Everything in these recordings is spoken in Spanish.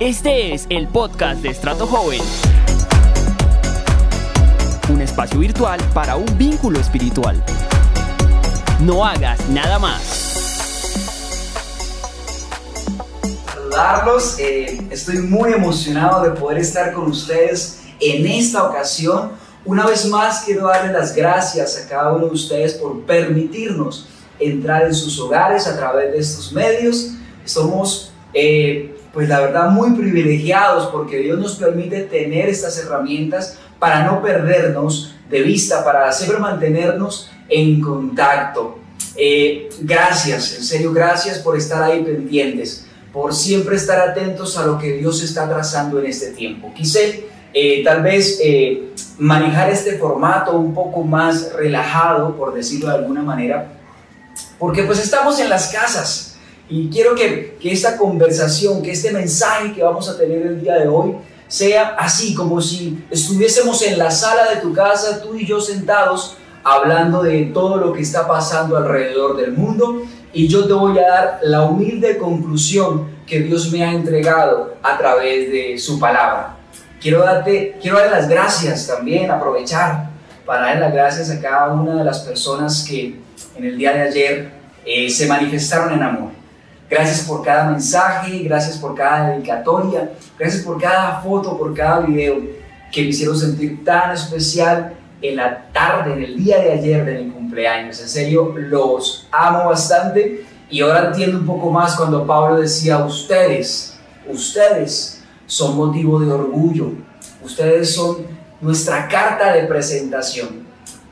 Este es el podcast de Estrato Joven. Un espacio virtual para un vínculo espiritual. No hagas nada más. Saludarlos, eh, estoy muy emocionado de poder estar con ustedes en esta ocasión. Una vez más quiero darles las gracias a cada uno de ustedes por permitirnos entrar en sus hogares a través de estos medios. Somos eh, pues la verdad muy privilegiados porque Dios nos permite tener estas herramientas para no perdernos de vista, para siempre mantenernos en contacto. Eh, gracias, en serio, gracias por estar ahí pendientes, por siempre estar atentos a lo que Dios está trazando en este tiempo. Quise eh, tal vez eh, manejar este formato un poco más relajado, por decirlo de alguna manera, porque pues estamos en las casas, y quiero que, que esta conversación, que este mensaje que vamos a tener el día de hoy, sea así, como si estuviésemos en la sala de tu casa, tú y yo sentados, hablando de todo lo que está pasando alrededor del mundo. Y yo te voy a dar la humilde conclusión que Dios me ha entregado a través de su palabra. Quiero darte, quiero dar las gracias también, aprovechar para dar las gracias a cada una de las personas que en el día de ayer eh, se manifestaron en amor Gracias por cada mensaje, gracias por cada dedicatoria, gracias por cada foto, por cada video que me hicieron sentir tan especial en la tarde, en el día de ayer de mi cumpleaños. En serio, los amo bastante y ahora entiendo un poco más cuando Pablo decía, ustedes, ustedes son motivo de orgullo, ustedes son nuestra carta de presentación.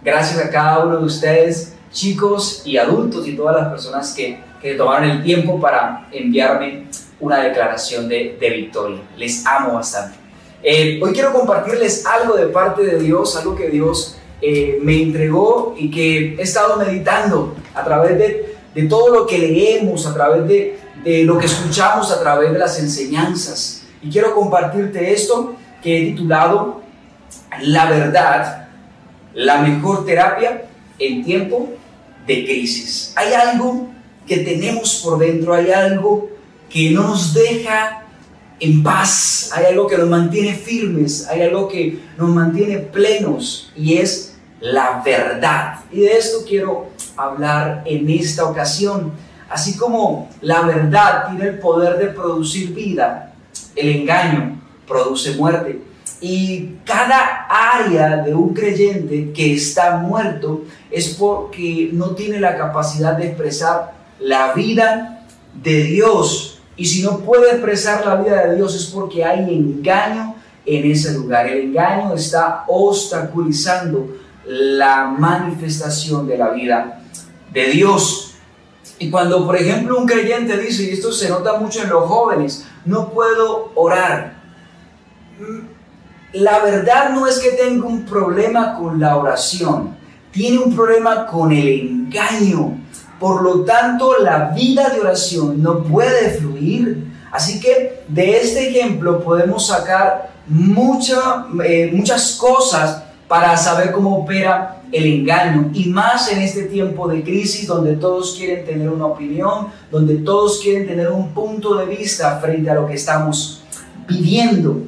Gracias a cada uno de ustedes, chicos y adultos y todas las personas que que tomaron el tiempo para enviarme una declaración de, de victoria. Les amo bastante. Eh, hoy quiero compartirles algo de parte de Dios, algo que Dios eh, me entregó y que he estado meditando a través de, de todo lo que leemos, a través de, de lo que escuchamos, a través de las enseñanzas. Y quiero compartirte esto que he titulado La verdad, la mejor terapia en tiempo de crisis. Hay algo que tenemos por dentro, hay algo que no nos deja en paz, hay algo que nos mantiene firmes, hay algo que nos mantiene plenos y es la verdad. Y de esto quiero hablar en esta ocasión. Así como la verdad tiene el poder de producir vida, el engaño produce muerte. Y cada área de un creyente que está muerto es porque no tiene la capacidad de expresar la vida de Dios. Y si no puede expresar la vida de Dios es porque hay engaño en ese lugar. El engaño está obstaculizando la manifestación de la vida de Dios. Y cuando, por ejemplo, un creyente dice, y esto se nota mucho en los jóvenes, no puedo orar. La verdad no es que tenga un problema con la oración, tiene un problema con el engaño por lo tanto, la vida de oración no puede fluir. Así que de este ejemplo podemos sacar eh, muchas cosas para saber cómo opera el engaño y más en este tiempo de crisis donde todos quieren tener una opinión, donde todos quieren tener un punto de vista frente a lo que estamos viviendo.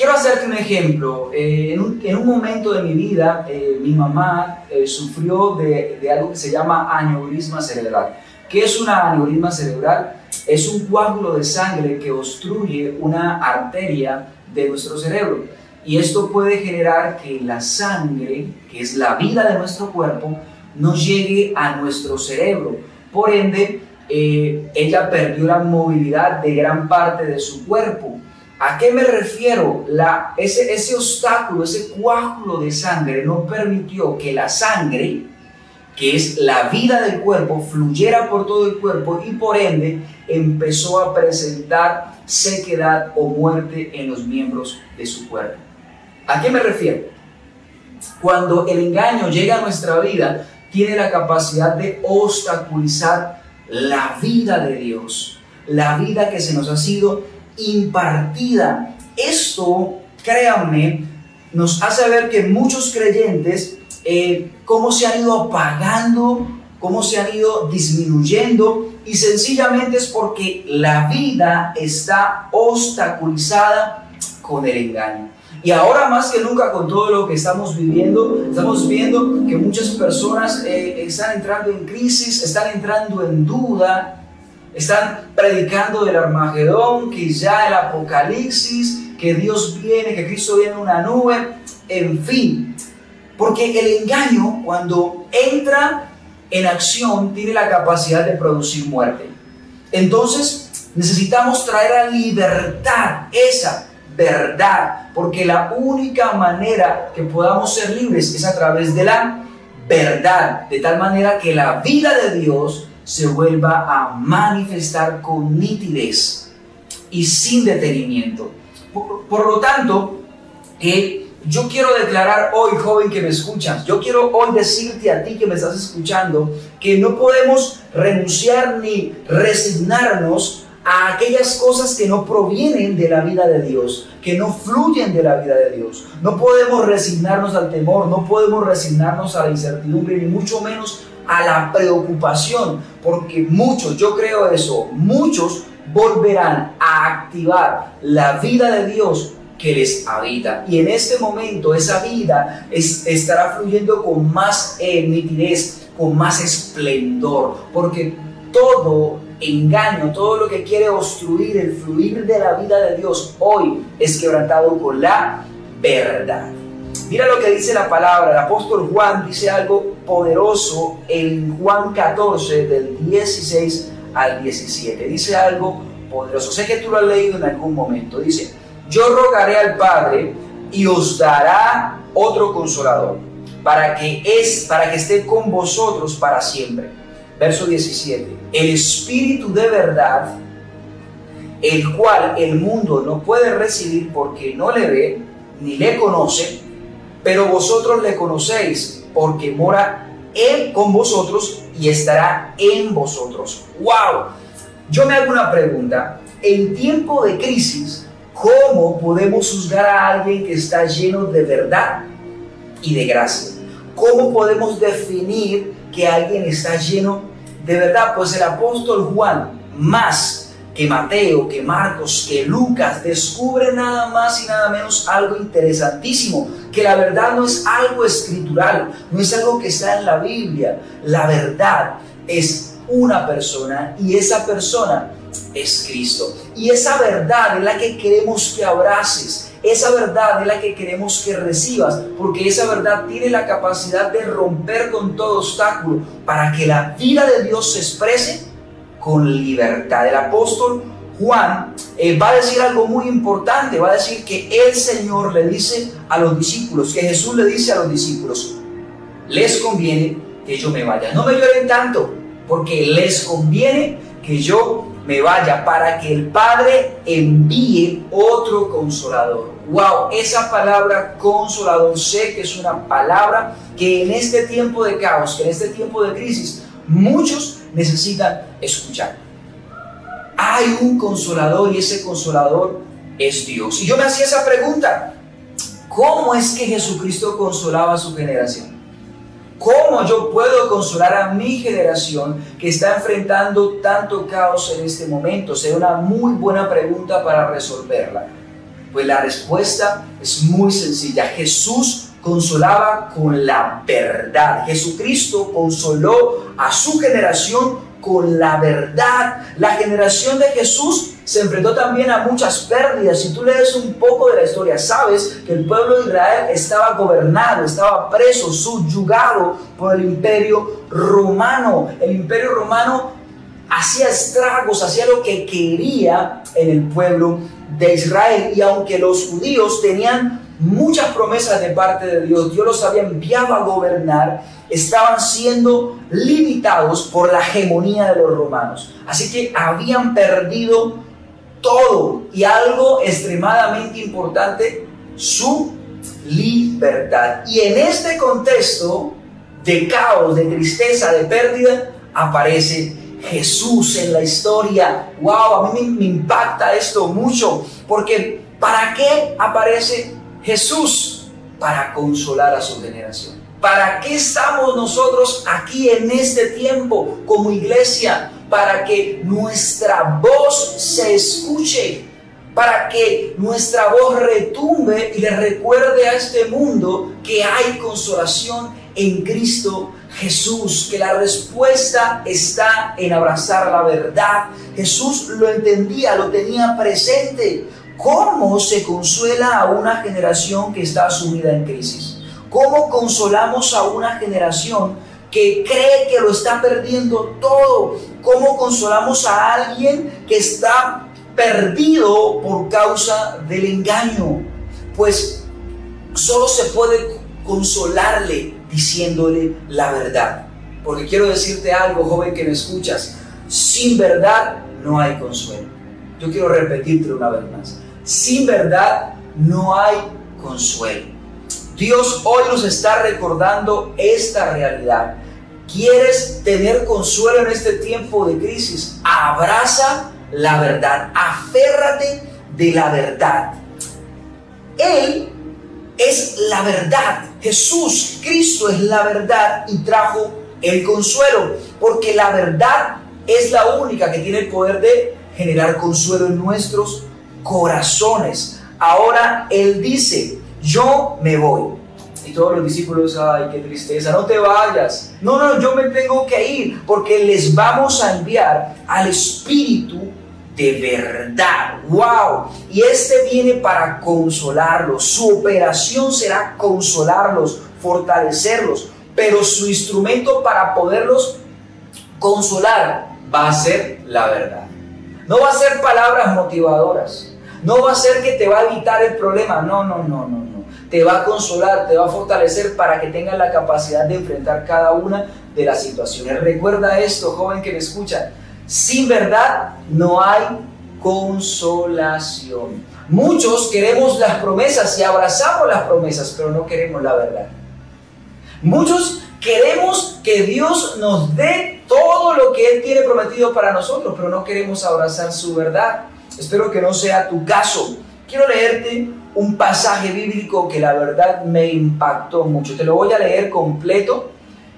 Quiero hacerte un ejemplo. Eh, en, un, momento de mi vida, eh, mi mamá eh, sufrió de, de, algo que se llama aneurisma cerebral. ¿Qué es una aneurisma cerebral? Es un coágulo de sangre que obstruye una arteria de nuestro cerebro. Y esto puede generar que la sangre, que es la vida de nuestro cuerpo, no llegue a nuestro cerebro. Por ende, ella perdió la movilidad de gran parte de su cuerpo ¿A qué me refiero? La, ese, obstáculo, ese coágulo de sangre no permitió que la sangre, que es la vida del cuerpo, fluyera por todo el cuerpo y por ende empezó a presentar sequedad o muerte en los miembros de su cuerpo. ¿A qué me refiero? Cuando el engaño llega a nuestra vida, tiene la capacidad de obstaculizar la vida de Dios, la vida que se nos ha sido impartida. Esto, créanme, nos hace ver que muchos creyentes, eh, cómo se han ido apagando cómo se han ido disminuyendo y sencillamente es porque la vida está obstaculizada con el engaño. Y ahora más que nunca con todo lo que estamos viviendo, estamos viendo que muchas personas eh, están entrando en crisis, están entrando en duda, están predicando del Armagedón, que ya el Apocalipsis, que Dios viene, que Cristo viene en una nube, en fin. Porque el engaño cuando entra en acción tiene la capacidad de producir muerte. Entonces necesitamos traer a libertad esa verdad, porque la única manera que podamos ser libres es a través de la verdad, de tal manera que la vida de Dios se vuelva a manifestar con nitidez y sin detenimiento. Por, lo tanto, eh, yo quiero declarar hoy, joven que me escuchas, yo quiero hoy decirte a ti que me estás escuchando, que no podemos renunciar ni resignarnos a aquellas cosas que no provienen de la vida de Dios, que no fluyen de la vida de Dios. No podemos resignarnos al temor, no podemos resignarnos a la incertidumbre, ni mucho menos a la preocupación, porque muchos, yo creo eso, muchos volverán a activar la vida de Dios que les habita. Y en este momento esa vida estará fluyendo con más nitidez, con más esplendor, porque todo engaño, todo lo que quiere obstruir el fluir de la vida de Dios hoy es quebrantado con la verdad. Mira lo que dice la palabra, el apóstol Juan dice algo poderoso en Juan 14 del 16 al 17. Dice algo poderoso. Sé que tú lo has leído en algún momento. Dice, yo rogaré al Padre y os dará otro consolador para que es para que esté con vosotros para siempre Verso 17. El Espíritu de verdad, el cual el mundo no puede recibir porque no le ve ni le conoce, pero vosotros le conocéis porque mora Él con vosotros y estará en vosotros. ¡Wow! Yo me hago una pregunta. En tiempo de crisis, ¿cómo podemos juzgar a alguien que está lleno de verdad y de gracia? ¿Cómo podemos definir que alguien está lleno de verdad, pues el apóstol Juan, más que Mateo, que Marcos, que Lucas, descubre nada más y nada menos algo interesantísimo, que la verdad no es algo escritural, no es algo que está en la Biblia, la verdad es una persona y esa persona es Cristo. Y esa verdad es la que queremos que abraces, esa verdad es la que queremos que recibas, porque esa verdad tiene la capacidad de romper con todo obstáculo para que la vida de Dios se exprese con libertad. El apóstol Juan eh, va a decir algo muy importante, va a decir que el Señor le dice a los discípulos, que Jesús le dice a los discípulos, les conviene que yo me vaya. No me lloren tanto, porque les conviene que yo me vaya para que el Padre envíe otro consolador. Wow, esa palabra consolador sé que es una palabra que en este tiempo de caos, que en este tiempo de crisis, muchos necesitan escuchar. Hay un consolador y ese consolador es Dios. Y yo me hacía esa pregunta, ¿cómo es que Jesucristo consolaba a su generación? ¿Cómo yo puedo consolar a mi generación que está enfrentando tanto caos en este momento? Será una muy buena pregunta para resolverla. Pues la respuesta es muy sencilla. Jesús consolaba con la verdad. Jesucristo consoló a su generación con la verdad. La generación de Jesús se enfrentó también a muchas pérdidas. Si tú lees un poco de la historia, sabes que el pueblo de Israel estaba gobernado, estaba preso, subyugado por el imperio romano. El imperio romano hacía estragos, hacía lo que quería en el pueblo de Israel. Y aunque los judíos tenían muchas promesas de parte de Dios, Dios los había enviado a gobernar, estaban siendo limitados por la hegemonía de los romanos. Así que habían perdido todo y algo extremadamente importante, su libertad. Y en este contexto de caos, de tristeza, de pérdida, aparece Jesús en la historia. ¡Wow! A mí me, impacta esto mucho, porque ¿para qué aparece Jesús? Para consolar a su generación. ¿Para qué estamos nosotros aquí en este tiempo como iglesia? Para que nuestra voz se escuche, para que nuestra voz retumbe y le recuerde a este mundo que hay consolación en Cristo Jesús, que la respuesta está en abrazar la verdad. Jesús lo entendía, lo tenía presente. ¿Cómo se consuela a una generación que está sumida en crisis? ¿Cómo consolamos a una generación que cree que lo está perdiendo todo? ¿Cómo consolamos a alguien que está perdido por causa del engaño? Pues solo se puede consolarle diciéndole la verdad. Porque quiero decirte algo, joven que me escuchas, sin verdad no hay consuelo. Yo quiero repetirte una vez más, sin verdad no hay consuelo. Dios hoy nos está recordando esta realidad. ¿Quieres tener consuelo en este tiempo de crisis? Abraza la verdad, aférrate de la verdad. Él es la verdad. Jesús, Cristo es la verdad y trajo el consuelo, porque la verdad es la única que tiene el poder de generar consuelo en nuestros corazones. Ahora Él dice, yo me voy. Y todos los discípulos, ay, qué tristeza, no te vayas. No, no, yo me tengo que ir porque les vamos a enviar al Espíritu de verdad. ¡Wow! Y este viene para consolarlos. Su operación será consolarlos, fortalecerlos. Pero su instrumento para poderlos consolar va a ser la verdad. No va a ser palabras motivadoras. No va a ser que te va a evitar el problema. No, no, no, no, no. Te va a consolar, te va a fortalecer para que tengas la capacidad de enfrentar cada una de las situaciones. Recuerda esto, joven que me escucha. Sin verdad no hay consolación. Muchos queremos las promesas y abrazamos las promesas, pero no queremos la verdad. Muchos queremos que Dios nos dé todo lo que Él tiene prometido para nosotros, pero no queremos abrazar su verdad. Espero que no sea tu caso. Quiero leerte un pasaje bíblico que la verdad me impactó mucho. Te lo voy a leer completo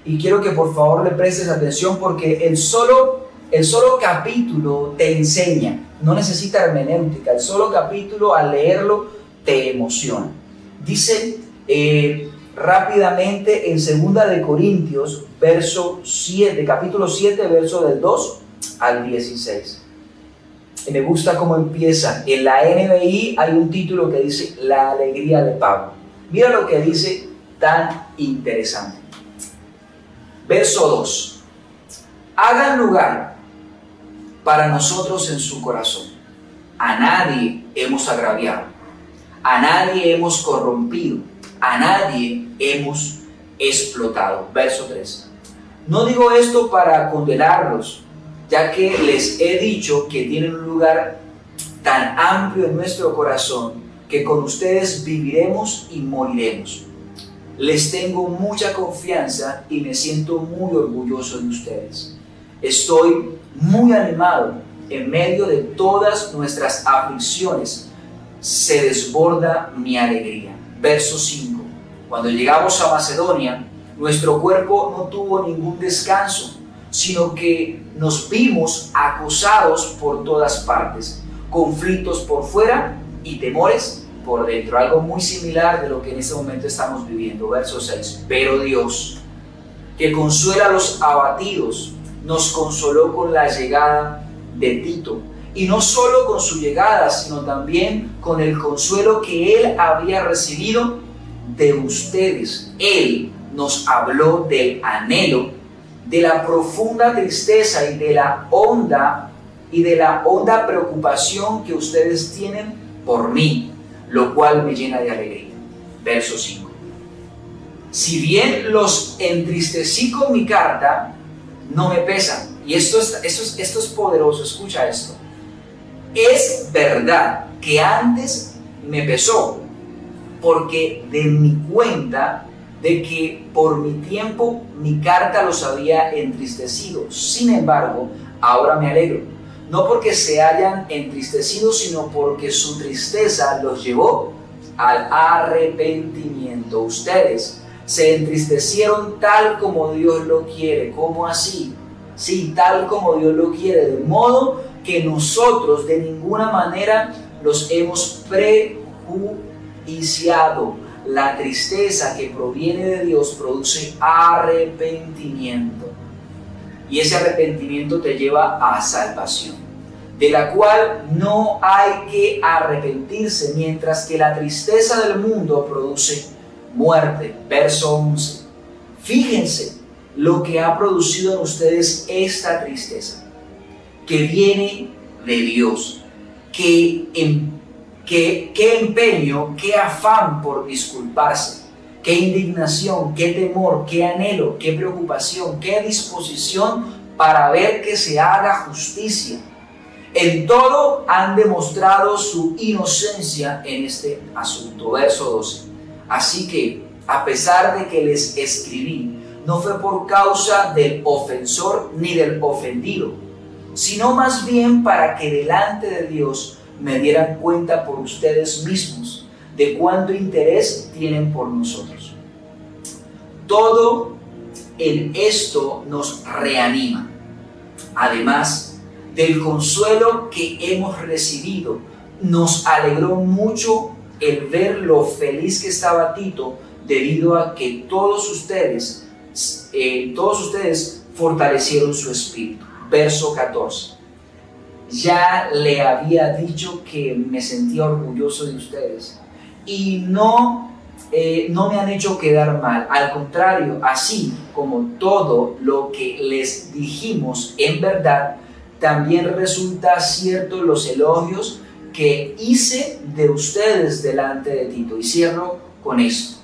y quiero que por favor le prestes atención porque el solo, el solo capítulo te enseña, no necesita hermenéutica, el solo capítulo al leerlo te emociona. Dice eh, rápidamente en 2 de Corintios, verso 7, capítulo 7, verso del 2 al 16 me gusta cómo empieza. En la NBI hay un título que dice La alegría de Pablo. Mira lo que dice tan interesante. Verso 2. Hagan lugar para nosotros en su corazón. A nadie hemos agraviado, a nadie hemos corrompido, a nadie hemos explotado. Verso 3. No digo esto para condenarlos ya que les he dicho que tienen un lugar tan amplio en nuestro corazón que con ustedes viviremos y moriremos. Les tengo mucha confianza y me siento muy orgulloso de ustedes. Estoy muy animado en medio de todas nuestras aflicciones. Se desborda mi alegría. Verso 5. Cuando llegamos a Macedonia, nuestro cuerpo no tuvo ningún descanso sino que nos vimos acosados por todas partes, conflictos por fuera y temores por dentro, algo muy similar de lo que en este momento estamos viviendo. Verso 6, pero Dios, que consuela a los abatidos, nos consoló con la llegada de Tito. Y no solo con su llegada, sino también con el consuelo que él había recibido de ustedes. Él nos habló del anhelo de la profunda tristeza y de la honda y de la honda preocupación que ustedes tienen por mí, lo cual me llena de alegría. Verso 5. Si bien los entristecí con mi carta, no me pesan. Y esto es, esto es, esto es poderoso, escucha esto. Es verdad que antes me pesó, porque de mi cuenta de que por mi tiempo mi carta los había entristecido. Sin embargo, ahora me alegro, no porque se hayan entristecido, sino porque su tristeza los llevó al arrepentimiento. Ustedes se entristecieron tal como Dios lo quiere. ¿Cómo así? Sí, tal como Dios lo quiere, de modo que nosotros de ninguna manera los hemos La tristeza que proviene de Dios produce arrepentimiento. Y ese arrepentimiento te lleva a salvación, de la cual no hay que arrepentirse, mientras que la tristeza del mundo produce muerte. Verso 11. Fíjense lo que ha producido en ustedes esta tristeza, que viene de Dios, que, que, empeño, qué afán por disculparse, qué indignación, qué temor, qué anhelo, qué preocupación, qué disposición para ver que se haga justicia. En todo han demostrado su inocencia en este asunto. Verso 12. Así que, a pesar de que les escribí, no fue por causa del ofensor ni del ofendido, sino más bien para que delante de Dios me dieran cuenta por ustedes mismos de cuánto interés tienen por nosotros. Todo en esto nos reanima. Además del consuelo que hemos recibido, nos alegró mucho el ver lo feliz que estaba Tito debido a que todos ustedes eh, todos ustedes fortalecieron su espíritu. Verso 14. Ya le había dicho que me sentía orgulloso de ustedes y no, eh, no me han hecho quedar mal. Al contrario, así como todo lo que les dijimos en verdad, también resulta cierto los elogios que hice de ustedes delante de Tito. Y cierro con esto.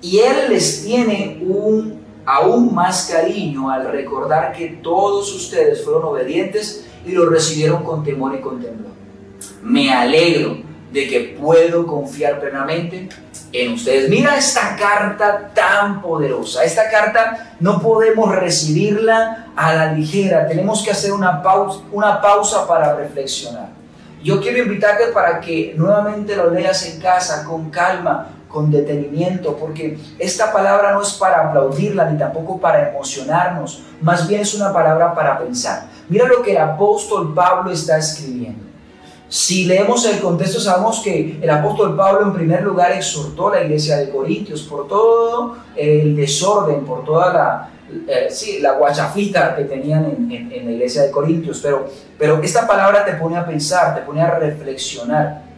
Y Él les tiene un aún más cariño al recordar que todos ustedes fueron obedientes y lo recibieron con temor y con temblor. Me alegro de que puedo confiar plenamente en ustedes. Mira esta carta tan poderosa. Esta carta no podemos recibirla a la ligera. Tenemos que hacer una pausa, una pausa para reflexionar. Yo quiero invitarte para que nuevamente lo leas en casa con calma, con detenimiento, porque esta palabra no es para aplaudirla ni tampoco para emocionarnos, más bien es una palabra para pensar. Mira lo que el apóstol Pablo está escribiendo. Si leemos el contexto, sabemos que el apóstol Pablo en primer lugar exhortó a la iglesia de Corintios por todo el desorden, por toda la, eh, sí, la guachafita que tenían en, en, la iglesia de Corintios, pero, pero esta palabra te pone a pensar, te pone a reflexionar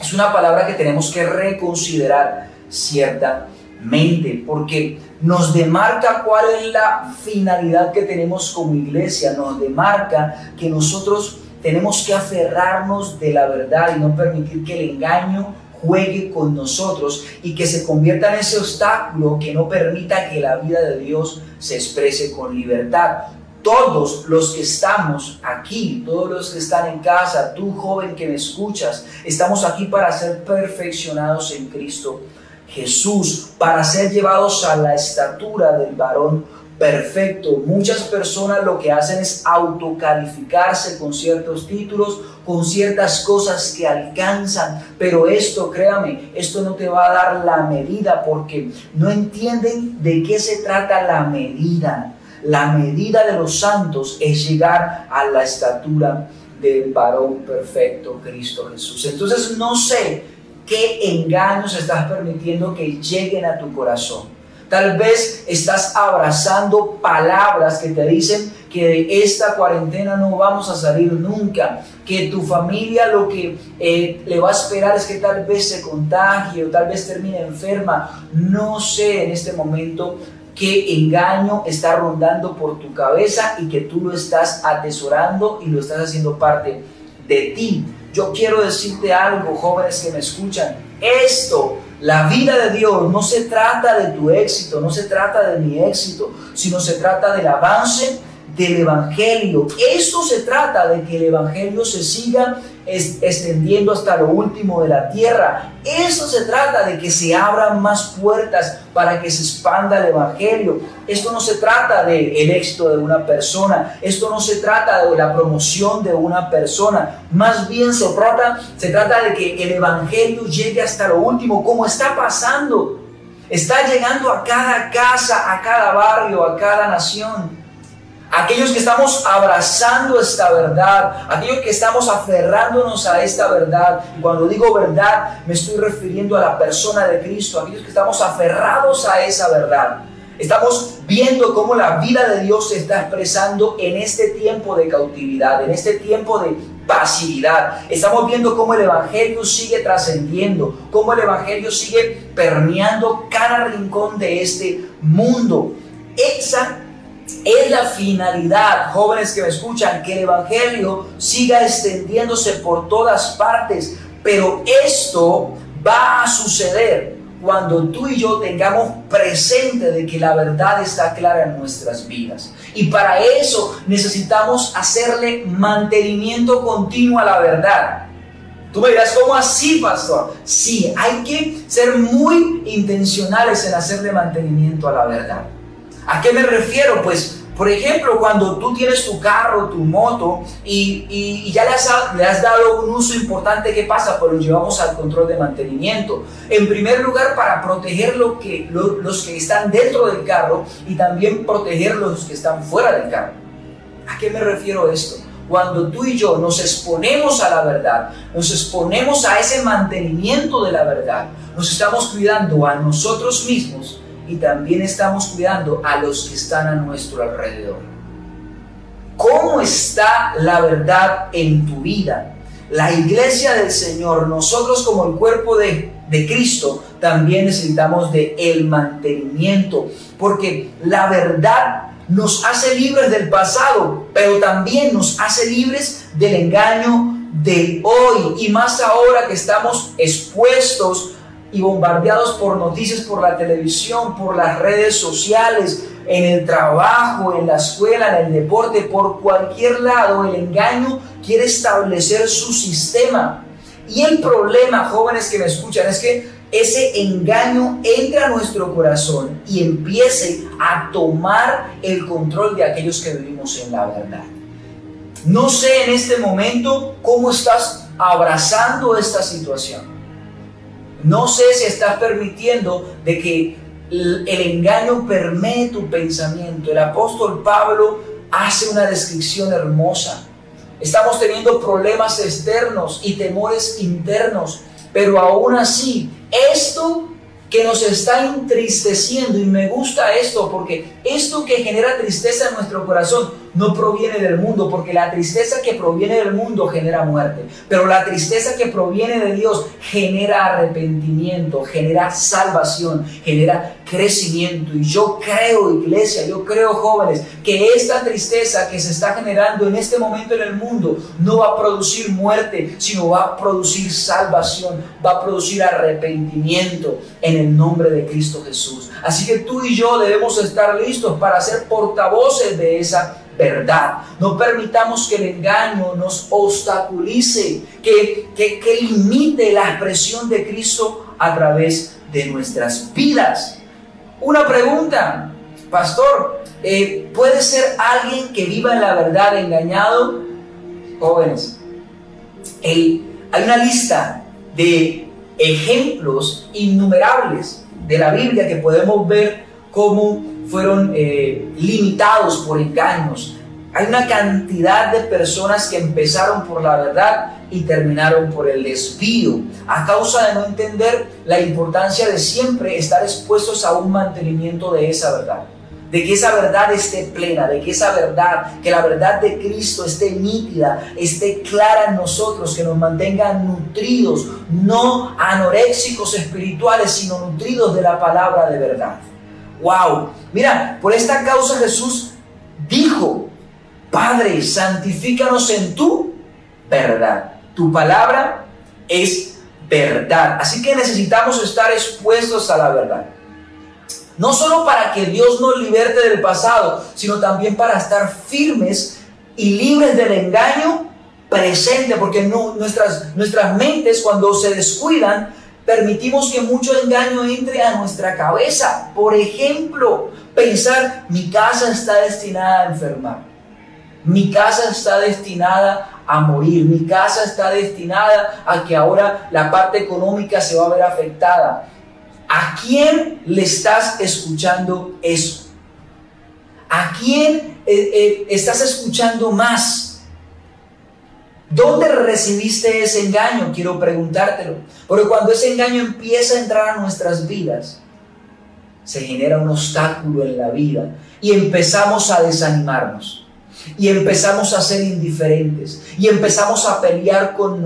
es una palabra que tenemos que reconsiderar ciertamente, porque nos demarca cuál es la finalidad que tenemos como iglesia, nos demarca que nosotros tenemos que aferrarnos de la verdad y no permitir que el engaño juegue con nosotros y que se convierta en ese obstáculo que no permita que la vida de Dios se exprese con libertad. Todos los que estamos aquí, todos los que están en casa, tú joven que me escuchas, estamos aquí para ser perfeccionados en Cristo Jesús, para ser llevados a la estatura del varón perfecto. Muchas personas lo que hacen es autocalificarse con ciertos títulos, con ciertas cosas que alcanzan, pero esto, créame, esto no te va a dar la medida porque no entienden de qué se trata la medida. La medida de los santos es llegar a la estatura del varón perfecto, Cristo Jesús. Entonces no sé qué engaños estás permitiendo que lleguen a tu corazón. Tal vez estás abrazando palabras que te dicen que de esta cuarentena no vamos a salir nunca, que tu familia lo que eh, le va a esperar es que tal vez se contagie o tal vez termine enferma. No sé en este momento qué engaño está rondando por tu cabeza y que tú lo estás atesorando y lo estás haciendo parte de ti. Yo quiero decirte algo, jóvenes que me escuchan. Esto, la vida de Dios, no se trata de tu éxito, no se trata de mi éxito, sino se trata del avance del Evangelio. Esto se trata de que el Evangelio se siga extendiendo hasta lo último de la tierra. Eso se trata de que se abran más puertas para que se expanda el Evangelio. Esto no se trata del el éxito de una persona, esto no se trata de la promoción de una persona, más bien se trata, se trata de que el Evangelio llegue hasta lo último, como está pasando Está llegando a cada casa, a cada barrio, a cada nación. Aquellos que estamos abrazando esta verdad, aquellos que estamos aferrándonos a esta verdad. Y cuando digo verdad, me estoy refiriendo a la persona de Cristo, aquellos que estamos aferrados a esa verdad. Estamos viendo cómo la vida de Dios se está expresando en este tiempo de cautividad, en este tiempo de pasividad. Estamos viendo cómo el Evangelio sigue trascendiendo, cómo el Evangelio sigue permeando cada rincón de este mundo. Esa es la finalidad, jóvenes que me escuchan, que el Evangelio siga extendiéndose por todas partes. Pero esto va a suceder cuando tú y yo tengamos presente de que la verdad está clara en nuestras vidas. Y para eso necesitamos hacerle mantenimiento continuo a la verdad. Tú me dirás, ¿cómo así, pastor? Sí, hay que ser muy intencionales en hacerle mantenimiento a la verdad. ¿A qué me refiero? Pues por ejemplo, cuando tú tienes tu carro, tu moto y, ya le has, le has, dado un uso importante, ¿qué pasa? Pues lo llevamos al control de mantenimiento. En primer lugar, para proteger lo que, los que están dentro del carro y también proteger los que están fuera del carro. ¿A qué me refiero esto? Cuando tú y yo nos exponemos a la verdad, nos exponemos a ese mantenimiento de la verdad, nos estamos cuidando a nosotros mismos y también estamos cuidando a los que están a nuestro alrededor. ¿Cómo está la verdad en tu vida? La iglesia del Señor, nosotros como el cuerpo de, de Cristo, también necesitamos de el mantenimiento, porque la verdad nos hace libres del pasado, pero también nos hace libres del engaño de hoy y más ahora que estamos expuestos y bombardeados por noticias por la televisión, por las redes sociales, en el trabajo, en la escuela, en el deporte, por cualquier lado, el engaño quiere establecer su sistema. Y el problema, jóvenes que me escuchan, es que ese engaño entra a nuestro corazón y empiece a tomar el control de aquellos que vivimos en la verdad. No sé en este momento cómo estás abrazando esta situación. No sé si estás permitiendo de que el engaño permee tu pensamiento. El apóstol Pablo hace una descripción hermosa. Estamos teniendo problemas externos y temores internos, pero aún así, esto que nos está entristeciendo, y me gusta esto porque esto que genera tristeza en nuestro corazón no proviene del mundo, porque la tristeza que proviene del mundo genera muerte, pero la tristeza que proviene de Dios genera arrepentimiento, genera salvación, genera crecimiento. Y yo creo, iglesia, yo creo, jóvenes, que esta tristeza que se está generando en este momento en el mundo no va a producir muerte, sino va a producir salvación, va a producir arrepentimiento en el nombre de Cristo Jesús. Así que tú y yo debemos estar listos para ser portavoces de esa verdad. No permitamos que el engaño nos obstaculice, que, que, limite la expresión de Cristo a través de nuestras vidas. Una pregunta, pastor, eh, ¿puede ser alguien que viva en la verdad engañado? Jóvenes, hay una lista de ejemplos innumerables de la Biblia que podemos ver cómo fueron eh, limitados por engaños. Hay una cantidad de personas que empezaron por la verdad y terminaron por el desvío, a causa de no entender la importancia de siempre estar expuestos a un mantenimiento de esa verdad, de que esa verdad esté plena, de que esa verdad, que la verdad de Cristo esté nítida, esté clara en nosotros, que nos mantenga nutridos, no anoréxicos espirituales, sino nutridos de la palabra de verdad. Wow, mira, por esta causa Jesús dijo, Padre, santifícanos en tu verdad. Tu palabra es verdad. Así que necesitamos estar expuestos a la verdad. No solo para que Dios nos liberte del pasado, sino también para estar firmes y libres del engaño presente, porque nuestras, nuestras mentes cuando se descuidan permitimos que mucho engaño entre a nuestra cabeza. Por ejemplo, pensar, mi casa está destinada a enfermar. Mi casa está destinada a morir. Mi casa está destinada a que ahora la parte económica se va a ver afectada. ¿A quién le estás escuchando eso? ¿A quién eh, eh, estás escuchando más? ¿Dónde recibiste ese engaño? Quiero preguntártelo. Porque cuando ese engaño empieza a entrar a nuestras vidas, se genera un obstáculo en la vida y empezamos a desanimarnos y empezamos a ser indiferentes y empezamos a pelear con,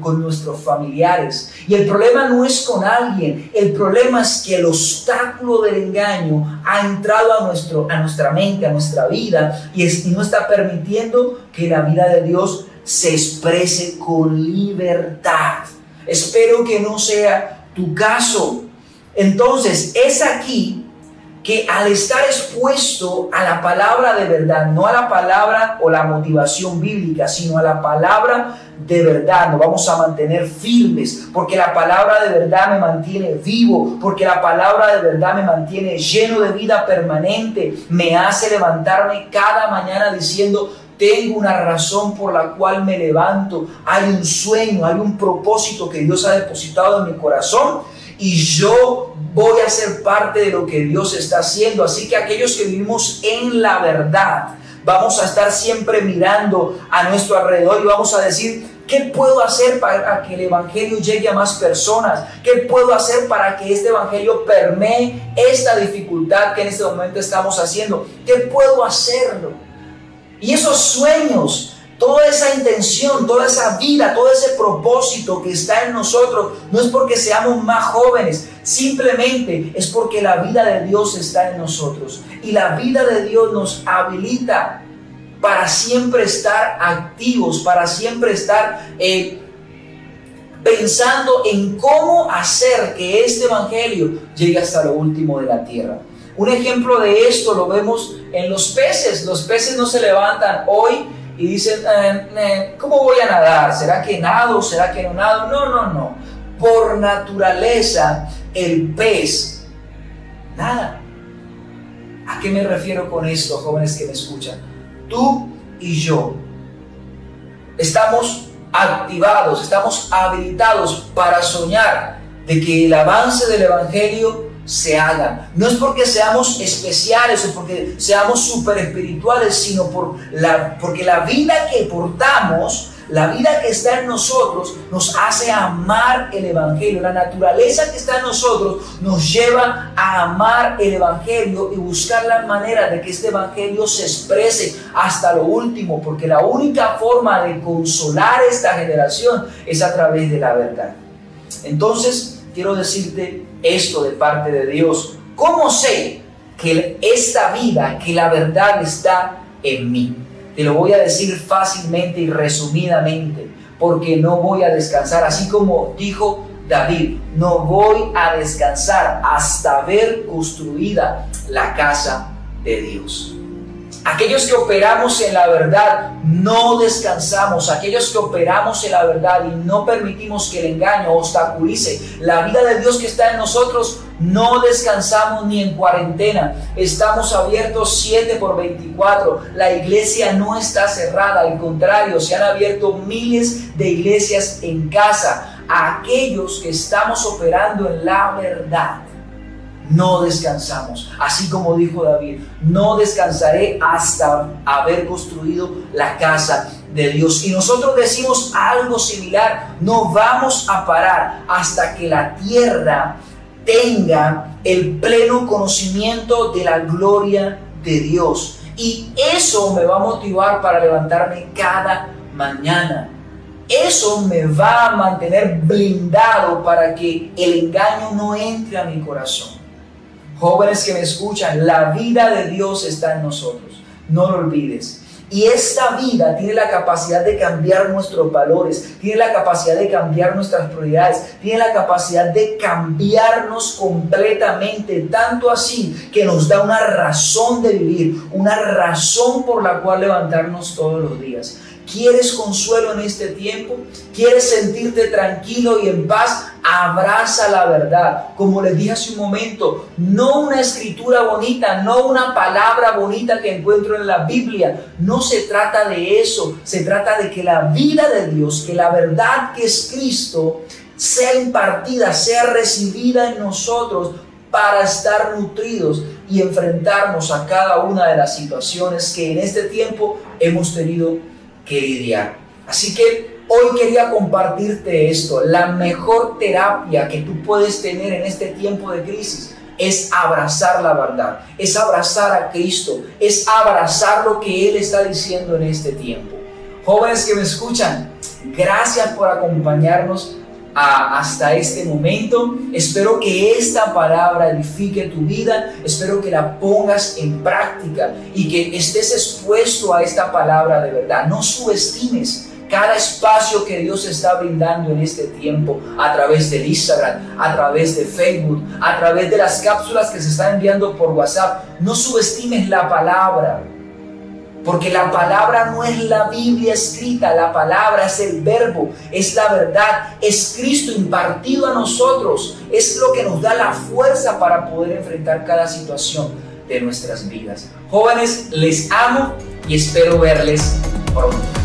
con, nuestros familiares. Y el problema no es con alguien, el problema es que el obstáculo del engaño ha entrado a, nuestro, a nuestra mente, a nuestra vida y, y no está permitiendo que la vida de Dios se exprese con libertad. Espero que no sea tu caso. Entonces, es aquí que al estar expuesto a la palabra de verdad, no a la palabra o la motivación bíblica, sino a la palabra de verdad, nos vamos a mantener firmes, porque la palabra de verdad me mantiene vivo, porque la palabra de verdad me mantiene lleno de vida permanente, me hace levantarme cada mañana diciendo, tengo una razón por la cual me levanto, hay un sueño, hay un propósito que Dios ha depositado en mi corazón y yo voy a ser parte de lo que Dios está haciendo. Así que aquellos que vivimos en la verdad, vamos a estar siempre mirando a nuestro alrededor y vamos a decir, ¿Qué puedo hacer para que el Evangelio llegue a más personas? ¿Qué puedo hacer para que este Evangelio permee esta dificultad que en este momento estamos haciendo? ¿Qué puedo hacerlo? Y esos sueños Toda esa intención, toda esa vida, todo ese propósito que está en nosotros, no es porque seamos más jóvenes, simplemente es porque la vida de Dios está en nosotros. Y la vida de Dios nos habilita para siempre estar activos, para siempre estar eh, pensando en cómo hacer que este Evangelio llegue hasta lo último de la tierra. Un ejemplo de esto lo vemos en los peces. Los peces no se levantan hoy y dicen, eh, eh, ¿cómo voy a nadar? ¿Será que nado? ¿Será que no nado? No, no, no. Por naturaleza, el pez nada. ¿A qué me refiero con esto, jóvenes que me escuchan? Tú y yo estamos activados, estamos habilitados para soñar de que el avance del Evangelio se haga. No es porque seamos especiales o porque seamos super espirituales, sino por la, porque la vida que portamos, la vida que está en nosotros, nos hace amar el Evangelio. La naturaleza que está en nosotros nos lleva a amar el Evangelio y buscar la manera de que este Evangelio se exprese hasta lo último, porque la única forma de consolar esta generación es a través de la verdad. Entonces, quiero decirte esto de parte de Dios. ¿Cómo sé que esta vida, que la verdad está en mí? Te lo voy a decir fácilmente y resumidamente, porque no voy a descansar, así como dijo David, no voy a descansar hasta ver construida la casa de Dios. Aquellos que operamos en la verdad no descansamos. Aquellos que operamos en la verdad y no permitimos que el engaño obstaculice la vida de Dios que está en nosotros, no descansamos ni en cuarentena. Estamos abiertos 7 por 24. La iglesia no está cerrada. Al contrario, se han abierto miles de iglesias en casa. Aquellos que estamos operando en la verdad no descansamos. Así como dijo David, no descansaré hasta haber construido la casa de Dios. Y nosotros decimos algo similar, no vamos a parar hasta que la tierra tenga el pleno conocimiento de la gloria de Dios. Y eso me va a motivar para levantarme cada mañana. Eso me va a mantener blindado para que el engaño no entre a mi corazón. Jóvenes que me escuchan, la vida de Dios está en nosotros. No lo olvides. Y esta vida tiene la capacidad de cambiar nuestros valores, tiene la capacidad de cambiar nuestras prioridades, tiene la capacidad de cambiarnos completamente, tanto así que nos da una razón de vivir, una razón por la cual levantarnos todos los días. ¿Quieres consuelo en este tiempo? ¿Quieres sentirte tranquilo y en paz? Abraza la verdad. Como les dije hace un momento, no una escritura bonita, no una palabra bonita que encuentro en la Biblia. No se trata de eso. Se trata de que la vida de Dios, que la verdad que es Cristo, sea impartida, sea recibida en nosotros para estar nutridos y enfrentarnos a cada una de las situaciones que en este tiempo hemos tenido que lidiar. Así que hoy quería compartirte esto. La mejor terapia que tú puedes tener en este tiempo de crisis es abrazar la verdad, es abrazar a Cristo, es abrazar lo que Él está diciendo en este tiempo. Jóvenes que me escuchan, gracias por acompañarnos hasta este momento. Espero que esta palabra edifique tu vida, espero que la pongas en práctica y que estés expuesto a esta palabra de verdad. No subestimes cada espacio que Dios está brindando en este tiempo a través del Instagram, a través de Facebook, a través de las cápsulas que se están enviando por WhatsApp. No subestimes la palabra. Porque la palabra no es la Biblia escrita, la palabra es el verbo, es la verdad, es Cristo impartido a nosotros, es lo que nos da la fuerza para poder enfrentar cada situación de nuestras vidas. Jóvenes, les amo y espero verles pronto.